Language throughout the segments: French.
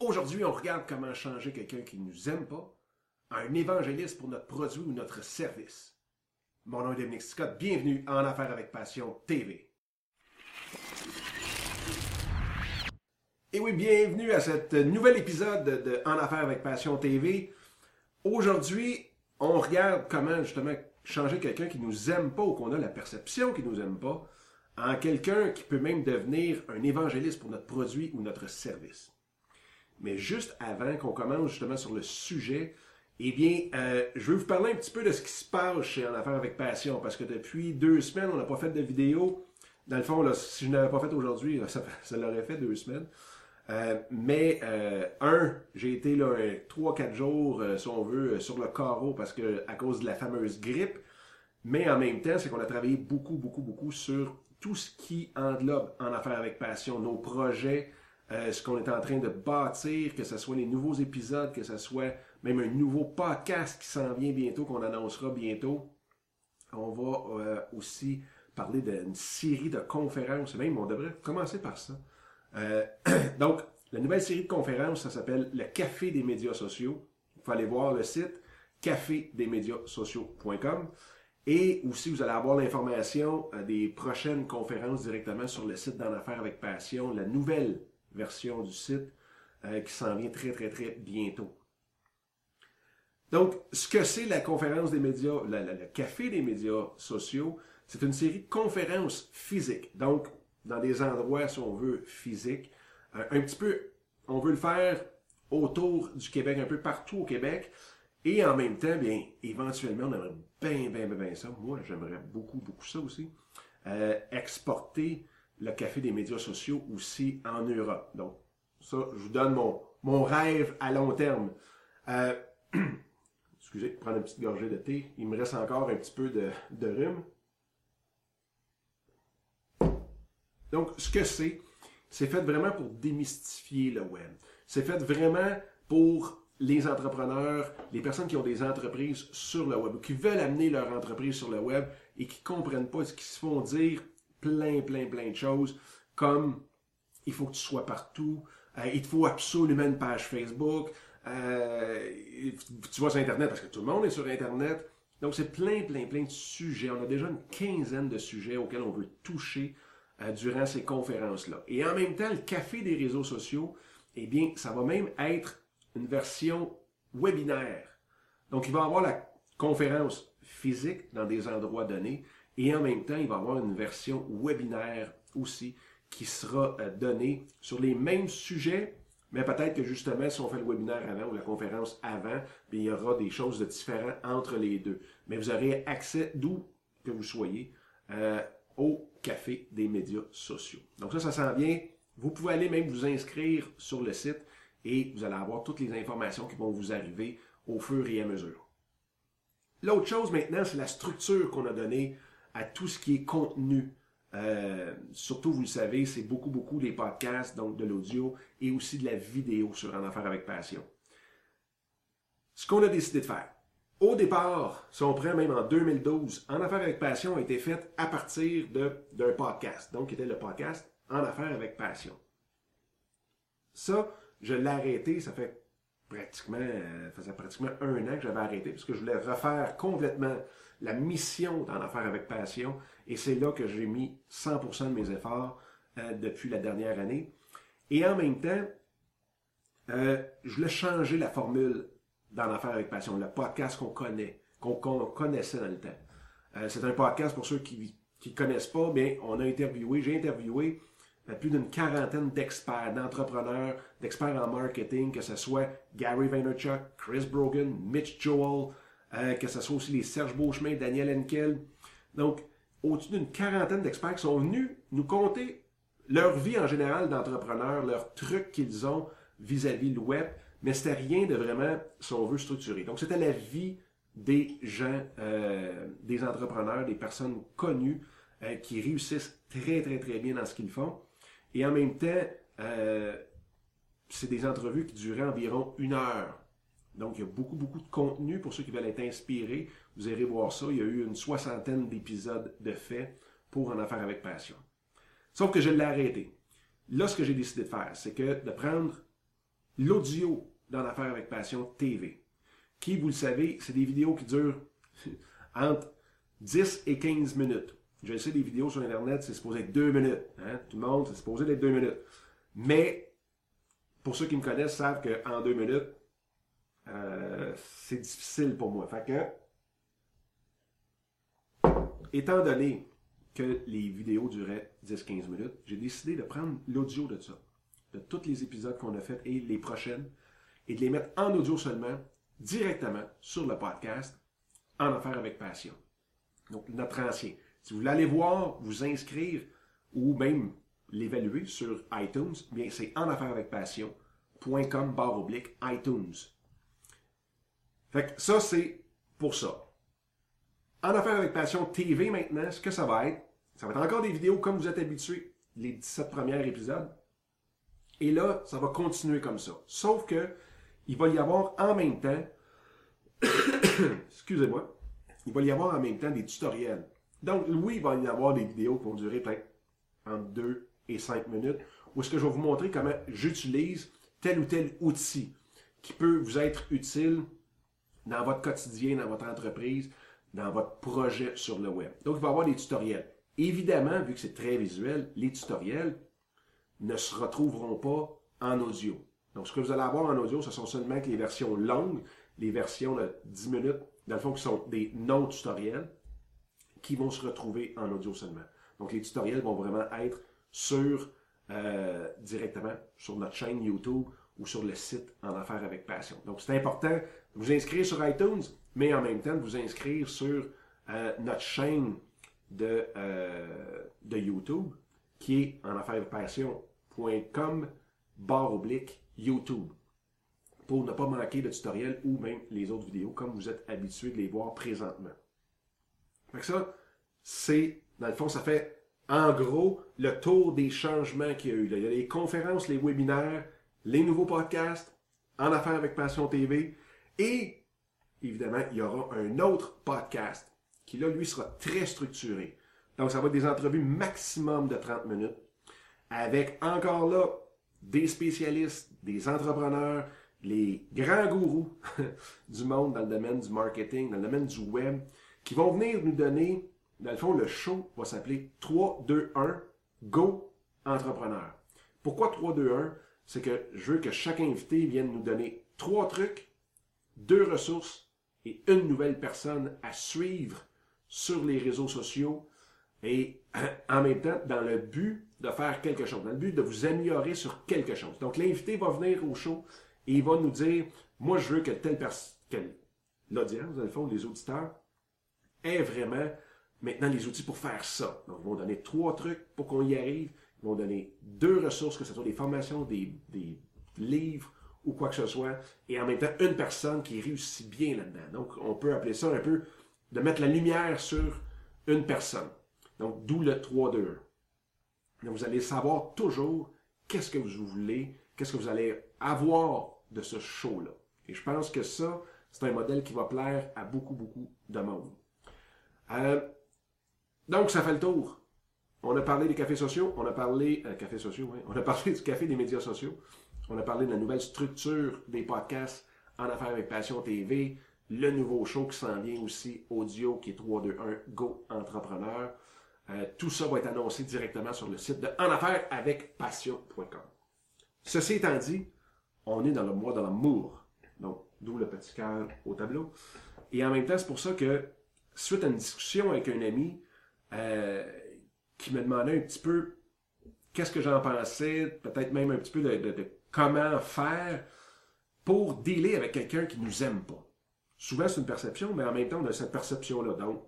Aujourd'hui, on regarde comment changer quelqu'un qui ne nous aime pas à un évangéliste pour notre produit ou notre service. Mon nom est Dominique Scott, bienvenue en Affaires avec Passion TV. Et oui, bienvenue à cet nouvel épisode de En Affaires avec Passion TV. Aujourd'hui, on regarde comment justement changer quelqu'un qui nous aime pas ou qu'on a la perception qu'il nous aime pas en quelqu'un qui peut même devenir un évangéliste pour notre produit ou notre service. Mais juste avant qu'on commence justement sur le sujet, eh bien, euh, je vais vous parler un petit peu de ce qui se passe chez En Affaires avec Passion, parce que depuis deux semaines, on n'a pas fait de vidéo. Dans le fond, si je n'avais pas fait aujourd'hui, ça, ça l'aurait fait deux semaines. Euh, mais euh, un, j'ai été là trois, quatre jours, si on veut, sur le carreau parce que à cause de la fameuse grippe. Mais en même temps, c'est qu'on a travaillé beaucoup, beaucoup, beaucoup sur tout ce qui englobe en affaires avec passion, nos projets, euh, ce qu'on est en train de bâtir, que ce soit les nouveaux épisodes, que ce soit même un nouveau podcast qui s'en vient bientôt, qu'on annoncera bientôt. On va euh, aussi parler d'une série de conférences, même on devrait commencer par ça. Euh, donc, la nouvelle série de conférences, ça s'appelle le Café des médias sociaux. Il faut voir le site cafédesmédiassociaux.com. Et aussi, vous allez avoir l'information des prochaines conférences directement sur le site d'En Affaires avec Passion, la nouvelle version du site euh, qui s'en vient très, très, très bientôt. Donc, ce que c'est la conférence des médias, le café des médias sociaux, c'est une série de conférences physiques. Donc, dans des endroits, si on veut, physiques. Euh, un petit peu, on veut le faire autour du Québec, un peu partout au Québec. Et en même temps, bien, éventuellement, on aimerait bien, bien, bien, bien ça. Moi, j'aimerais beaucoup, beaucoup ça aussi. Euh, exporter le café des médias sociaux aussi en Europe. Donc, ça, je vous donne mon, rêve à long terme. Euh, excusez, prendre une petite gorgée de thé. Il me reste encore un petit peu de, rhume. Donc, ce que c'est, c'est fait vraiment pour démystifier le web. C'est fait vraiment pour les entrepreneurs, les personnes qui ont des entreprises sur le web, qui veulent amener leur entreprise sur le web et qui comprennent pas ce qu'ils se font dire plein, plein, plein de choses, comme il faut que tu sois partout, euh, il te faut absolument une page Facebook, euh, tu vas sur Internet parce que tout le monde est sur Internet. Donc, c'est plein, plein, plein de sujets. On a déjà une quinzaine de sujets auxquels on veut toucher euh, durant ces conférences-là. Et en même temps, le café des réseaux sociaux, eh bien, ça va même être une version webinaire. Donc, il va y avoir la conférence physique dans des endroits donnés, et en même temps, il va y avoir une version webinaire aussi qui sera euh, donnée sur les mêmes sujets, mais peut-être que justement, si on fait le webinaire avant ou la conférence avant, il y aura des choses de différentes entre les deux. Mais vous aurez accès, d'où que vous soyez, euh, au café des médias sociaux. Donc ça, ça s'en vient. Vous pouvez aller même vous inscrire sur le site et vous allez avoir toutes les informations qui vont vous arriver au fur et à mesure. L'autre chose maintenant, c'est la structure qu'on a donnée à tout ce qui est contenu. Euh, surtout, vous le savez, c'est beaucoup, beaucoup des podcasts, donc de l'audio et aussi de la vidéo sur En Affaires avec Passion. Ce qu'on a décidé de faire. Au départ, si on prend même en 2012, En Affaires avec Passion a été fait à partir d'un podcast, donc qui était le podcast En Affaires avec Passion. Ça, je l'ai arrêté, ça fait pratiquement, euh, faisait pratiquement un an que j'avais arrêté parce que je voulais refaire complètement la mission dans l'affaire avec passion et c'est là que j'ai mis 100% de mes efforts euh, depuis la dernière année. Et en même temps, euh, je voulais changer la formule dans l'affaire avec passion, le podcast qu'on connaît, qu'on connaissait dans le temps. Euh, c'est un podcast pour ceux qui ne connaissent pas, bien, on a interviewé, j'ai interviewé plus d'une quarantaine d'experts, d'entrepreneurs, d'experts en marketing, que ce soit Gary Vaynerchuk, Chris Brogan, Mitch Joel, euh, que ce soit aussi les Serge Beauchemin, Daniel Henkel. Donc, au-dessus d'une quarantaine d'experts qui sont venus nous conter leur vie en général d'entrepreneurs, leurs trucs qu'ils ont vis-à-vis le web, mais c'était rien de vraiment, si on veut, structuré. Donc, c'était la vie des gens, euh, des entrepreneurs, des personnes connues euh, qui réussissent très, très, très bien dans ce qu'ils font. Et en même temps, c'est des entrevues qui duraient environ une heure. Donc, il y a beaucoup, beaucoup de contenu pour ceux qui veulent être inspirés. Vous irez voir ça. Il y a eu une soixantaine d'épisodes de faits pour en affaire avec passion. Sauf que je l'ai arrêté. Là, ce que j'ai décidé de faire, c'est que de prendre l'audio dans l'affaire avec passion TV, qui, vous le savez, c'est des vidéos qui durent entre 10 et 15 minutes. Je sais, des vidéos sur Internet, c'est supposé être 2 minutes. Hein? Tout le monde, c'est supposé être 2 minutes. Mais, pour ceux qui me connaissent, savent qu'en 2 minutes, euh, c'est difficile pour moi. Fait que, étant donné que les vidéos duraient 10-15 minutes, j'ai décidé de prendre l'audio de ça, de tous les épisodes qu'on a fait et les prochaines, et de les mettre en audio seulement, directement sur le podcast, en affaires avec passion. Donc, notre ancien. Si vous voulez aller voir, vous inscrire ou même l'évaluer sur iTunes, bien c'est en affaires avec passion.com barre oblique iTunes. Fait que ça, c'est pour ça. En affaires avec passion TV maintenant, ce que ça va être, ça va être encore des vidéos comme vous êtes habitués, les 17 premiers épisodes. Et là, ça va continuer comme ça. Sauf que, il va y avoir en même temps, excusez-moi, il va y avoir en même temps des tutoriels. Donc, oui, il va y avoir des vidéos qui vont durer peut-être entre 2 et 5 minutes, où est-ce que je vais vous montrer comment j'utilise tel ou tel outil qui peut vous être utile dans votre quotidien, dans votre entreprise, dans votre projet sur le web. Donc, il va y avoir des tutoriels. Évidemment, vu que c'est très visuel, les tutoriels ne se retrouveront pas en audio. Donc, ce que vous allez avoir en audio, ce sont seulement les versions longues, les versions de 10 minutes, dans le fond, qui sont des non-tutoriels, qui vont se retrouver en audio seulement. Donc, les tutoriels vont vraiment être sur, euh, directement sur notre chaîne YouTube ou sur le site En Affaires avec Passion. Donc, c'est important de vous inscrire sur iTunes, mais en même temps de vous inscrire sur euh, notre chaîne de, euh, de YouTube, qui est en affaires passion.com barre oblique YouTube pour ne pas manquer de tutoriels ou même les autres vidéos comme vous êtes habitué de les voir présentement. Fait ça, c'est, dans le fond, ça fait en gros le tour des changements qu'il y a eu. Il y a les conférences, les webinaires, les nouveaux podcasts, en affaires avec Passion TV, et évidemment, il y aura un autre podcast qui, là, lui, sera très structuré. Donc, ça va être des entrevues maximum de 30 minutes, avec encore là des spécialistes, des entrepreneurs, les grands gourous du monde dans le domaine du marketing, dans le domaine du web, qui vont venir nous donner, dans le fond, le show va s'appeler 3, 2, 1, Go Entrepreneur. Pourquoi 3, 2, 1? C'est que je veux que chaque invité vienne nous donner trois trucs, deux ressources et une nouvelle personne à suivre sur les réseaux sociaux et en même temps dans le but de faire quelque chose, dans le but de vous améliorer sur quelque chose. Donc l'invité va venir au show et il va nous dire, moi je veux que telle personne, l'audience, dans le fond, les auditeurs, ait vraiment maintenant les outils pour faire ça. Donc ils vont donner trois trucs pour qu'on y arrive. Ils vont donner deux ressources, que ce soit des formations, des, des livres ou quoi que ce soit, et en même temps une personne qui réussit bien là-dedans. Donc on peut appeler ça un peu de mettre la lumière sur une personne. Donc, d'où le 3-2-1. Donc, vous allez savoir toujours qu'est-ce que vous voulez, qu'est-ce que vous allez avoir de ce show-là. Et je pense que ça, c'est un modèle qui va plaire à beaucoup, beaucoup de monde. Euh, donc, ça fait le tour. On a parlé des cafés sociaux, on a parlé, euh, cafés sociaux, oui, on a parlé du café des médias sociaux, on a parlé de la nouvelle structure des podcasts en affaires avec Passion TV, le nouveau show qui s'en vient aussi, audio, qui est 321 Go Entrepreneur. Euh, tout ça va être annoncé directement sur le site de En Affaires avec Passion.com. Ceci étant dit, on est dans le mois de l'amour. Donc, d'où le petit cœur au tableau. Et en même temps, c'est pour ça que, suite à une discussion avec un ami, euh, qui me demandait un petit peu qu'est-ce que j'en pensais, peut-être même un petit peu de, comment faire pour dealer avec quelqu'un qui nous aime pas. Souvent, c'est une perception, mais en même temps, on a cette perception-là. Donc,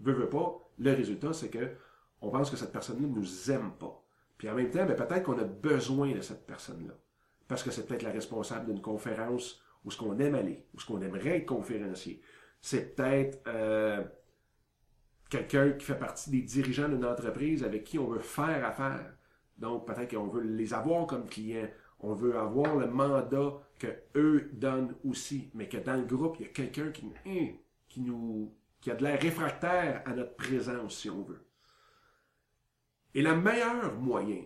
veut, veut pas, le résultat, c'est que on pense que cette personne-là ne nous aime pas. Puis en même temps, ben, peut-être qu'on a besoin de cette personne-là. Parce que c'est peut-être la responsable d'une conférence où ce qu'on aime aller, où ce qu'on aimerait être conférencier. C'est peut-être euh, quelqu'un qui fait partie des dirigeants d'une entreprise avec qui on veut faire affaire. Donc peut-être qu'on veut les avoir comme clients. On veut avoir le mandat que eux donnent aussi, mais que dans le groupe, il y a quelqu'un qui, hein, qui nous qui a de l'air réfractaire à notre présence, si on veut. Et le meilleur moyen,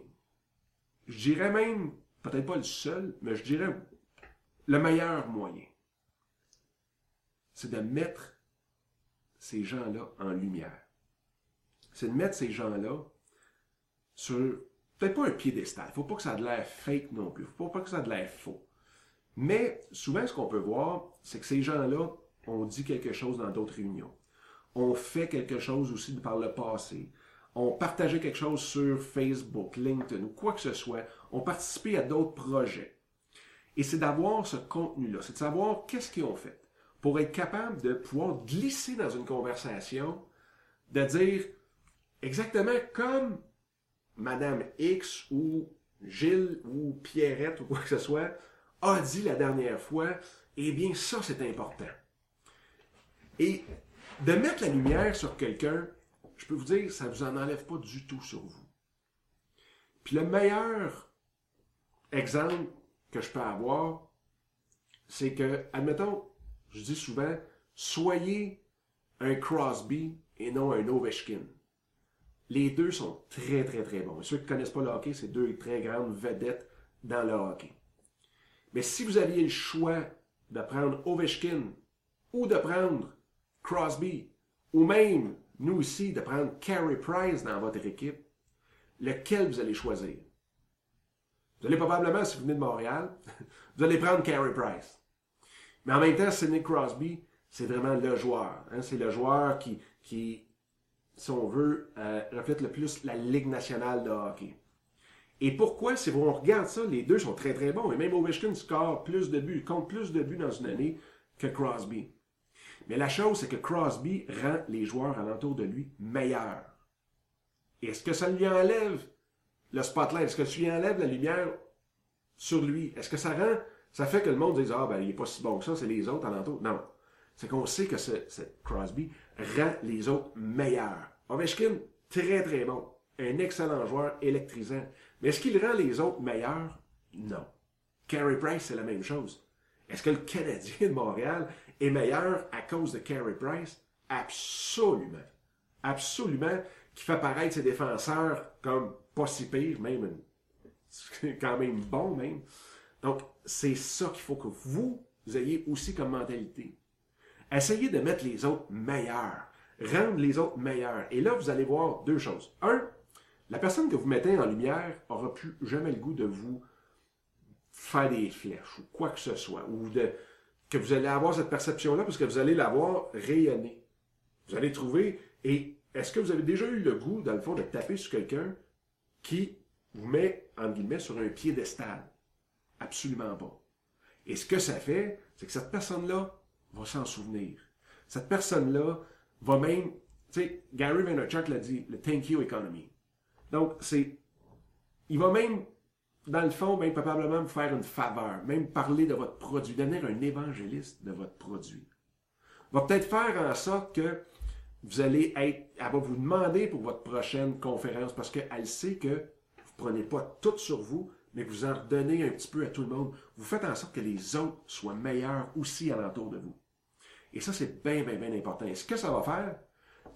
je dirais même peut-être pas le seul, mais je dirais le meilleur moyen, c'est de mettre ces gens-là en lumière. C'est de mettre ces gens-là sur, peut-être pas un piédestal, il ne faut pas que ça ait de l'air fake non plus, il ne faut pas que ça ait de l'air faux. Mais souvent, ce qu'on peut voir, c'est que ces gens-là ont dit quelque chose dans d'autres réunions. ont fait quelque chose aussi par le passé. ont partagé quelque chose sur Facebook, LinkedIn ou quoi que ce soit. ont participé à d'autres projets. Et c'est d'avoir ce contenu-là, c'est de savoir qu'est-ce qu'ils ont fait pour être capable de pouvoir glisser dans une conversation, de dire exactement comme Madame X ou Gilles ou Pierrette ou quoi que ce soit a dit la dernière fois, eh bien ça c'est important. Et de mettre la lumière sur quelqu'un, je peux vous dire, ça ne vous en enlève pas du tout sur vous. Puis le meilleur exemple que je peux avoir, c'est que, admettons, je dis souvent, soyez un Crosby et non un Ovechkin. Les deux sont très, très, très bons. ceux qui ne connaissent pas le hockey, c'est deux très grandes vedettes dans le hockey. Mais si vous aviez le choix de prendre Ovechkin ou de prendre Crosby, ou même, nous ici, de prendre Carey Price dans votre équipe, lequel vous allez choisir? Vous allez probablement, si vous venez de Montréal, vous allez prendre Carey Price. Mais en même temps, Sidney Crosby, c'est vraiment le joueur. Hein. C'est le joueur qui, si on veut, euh, reflète le plus la Ligue nationale de hockey. Et pourquoi, si on regarde ça, les deux sont très très bons. Et même Ovechkin score plus de buts, compte plus de buts dans une année que Crosby. Mais la chose, c'est que Crosby rend les joueurs alentour de lui meilleurs. Est-ce que ça lui enlève le spotlight? Est-ce que ça lui enlève la lumière sur lui? Est-ce que ça rend, ça fait que le monde dise, ah ben, il est pas si bon que ça, c'est les autres alentour? Non. C'est qu'on sait que ce, Crosby rend les autres meilleurs. Ovechkin, très très bon. Un excellent joueur électrisant. Mais est-ce qu'il rend les autres meilleurs? Non. Carey Price, c'est la même chose. Est-ce que le Canadien de Montréal est meilleur à cause de Carey Price? Absolument. Absolument. Qui fait paraître ses défenseurs comme pas si pire, même quand même bon même. Donc, c'est ça qu'il faut que vous ayez aussi comme mentalité. Essayez de mettre les autres meilleurs. Rendre les autres meilleurs. Et là, vous allez voir deux choses. Un, la personne que vous mettez en lumière aura plus jamais le goût de vous faire des flèches ou quoi que ce soit, ou de, que vous allez avoir cette perception-là parce que vous allez l'avoir rayonner. Vous allez trouver, et est-ce que vous avez déjà eu le goût, dans le fond, de taper sur quelqu'un qui vous met, en guillemets, sur un piédestal? Absolument pas. Et ce que ça fait, c'est que cette personne-là va s'en souvenir. Cette personne-là va même, tu sais, Gary Vaynerchuk l'a dit, le thank you economy. Donc, c'est, il va même, dans le fond, même probablement vous faire une faveur, même parler de votre produit, devenir un évangéliste de votre produit. Va peut-être faire en sorte que vous allez être, elle va vous demander pour votre prochaine conférence parce qu'elle sait que vous prenez pas tout sur vous, mais vous en redonnez un petit peu à tout le monde. Vous faites en sorte que les autres soient meilleurs aussi alentour de vous. Et ça, c'est bien, bien, bien important. Et ce que ça va faire,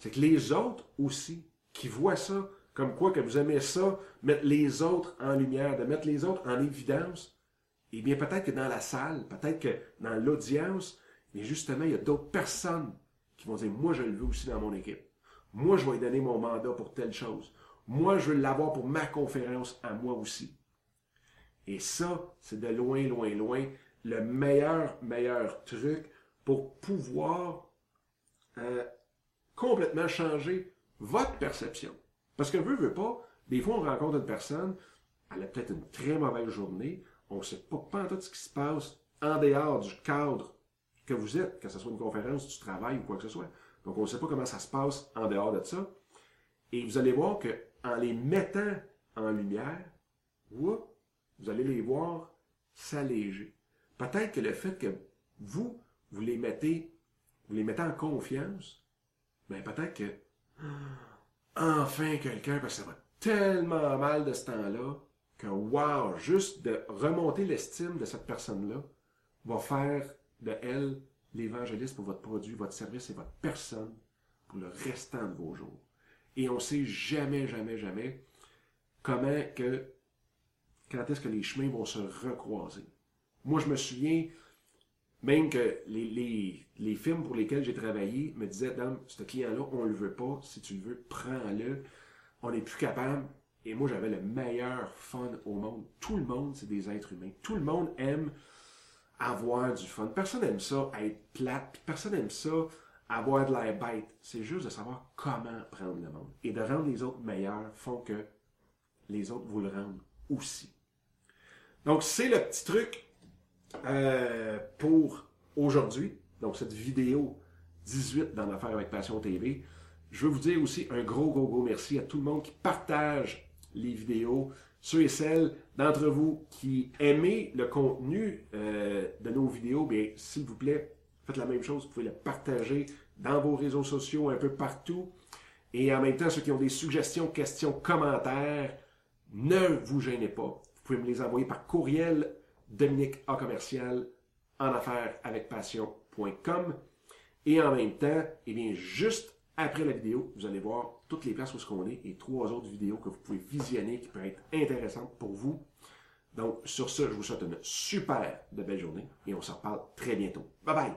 c'est que les autres aussi, qui voient ça, comme quoi que vous aimez ça, mettre les autres en lumière, de mettre les autres en évidence, eh bien, peut-être que dans la salle, peut-être que dans l'audience, mais justement, il y a d'autres personnes qui vont dire, moi, je le veux aussi dans mon équipe. Moi, je vais donner mon mandat pour telle chose. Moi, je veux l'avoir pour ma conférence à moi aussi. Et ça, c'est de loin, loin, loin le meilleur, meilleur truc pour pouvoir euh, complètement changer votre perception. Parce que veut, veut pas, des fois on rencontre une personne, elle a peut-être une très mauvaise journée, on ne sait pas, pas tout ce qui se passe en dehors du cadre que vous êtes, que ce soit une conférence, du travail ou quoi que ce soit. Donc on ne sait pas comment ça se passe en dehors de ça. Et vous allez voir que en les mettant en lumière, vous allez les voir s'alléger. Peut-être que le fait que vous, vous les mettez, vous les mettez en confiance, ben peut-être que enfin quelqu'un, parce que ça va tellement mal de ce temps-là, que wow, juste de remonter l'estime de cette personne-là va faire de elle l'évangéliste pour votre produit, votre service et votre personne pour le restant de vos jours. Et on sait jamais, jamais, jamais comment que quand est-ce que les chemins vont se recroiser. Moi, je me souviens, même que les, films pour lesquels j'ai travaillé me disaient, Dame, ce client-là, on le veut pas. Si tu le veux, prends-le. On n'est plus capable. Et moi, j'avais le meilleur fun au monde. Tout le monde, c'est des êtres humains. Tout le monde aime avoir du fun. Personne n'aime ça être plate. Personne n'aime ça avoir de l'air bête. C'est juste de savoir comment prendre le monde. Et de rendre les autres meilleurs font que les autres vous le rendent aussi. Donc, c'est le petit truc euh, pour aujourd'hui. Donc, cette vidéo 18 dans l'affaire avec Passion TV. Je veux vous dire aussi un gros, gros, gros merci à tout le monde qui partage les vidéos, ceux et celles d'entre vous qui aimez le contenu euh, de nos vidéos, bien, s'il vous plaît, faites la même chose. Vous pouvez le partager dans vos réseaux sociaux, un peu partout. Et en même temps, ceux qui ont des suggestions, questions, commentaires, ne vous gênez pas. Vous pouvez me les envoyer par courriel Dominique A commercial en affaires avec passion.com. Et en même temps, eh bien, juste après la vidéo, vous allez voir toutes les places où ce qu'on est et trois autres vidéos que vous pouvez visionner qui peuvent être intéressantes pour vous. Donc, sur ce, je vous souhaite une super belle journée et on se reparle très bientôt. Bye bye!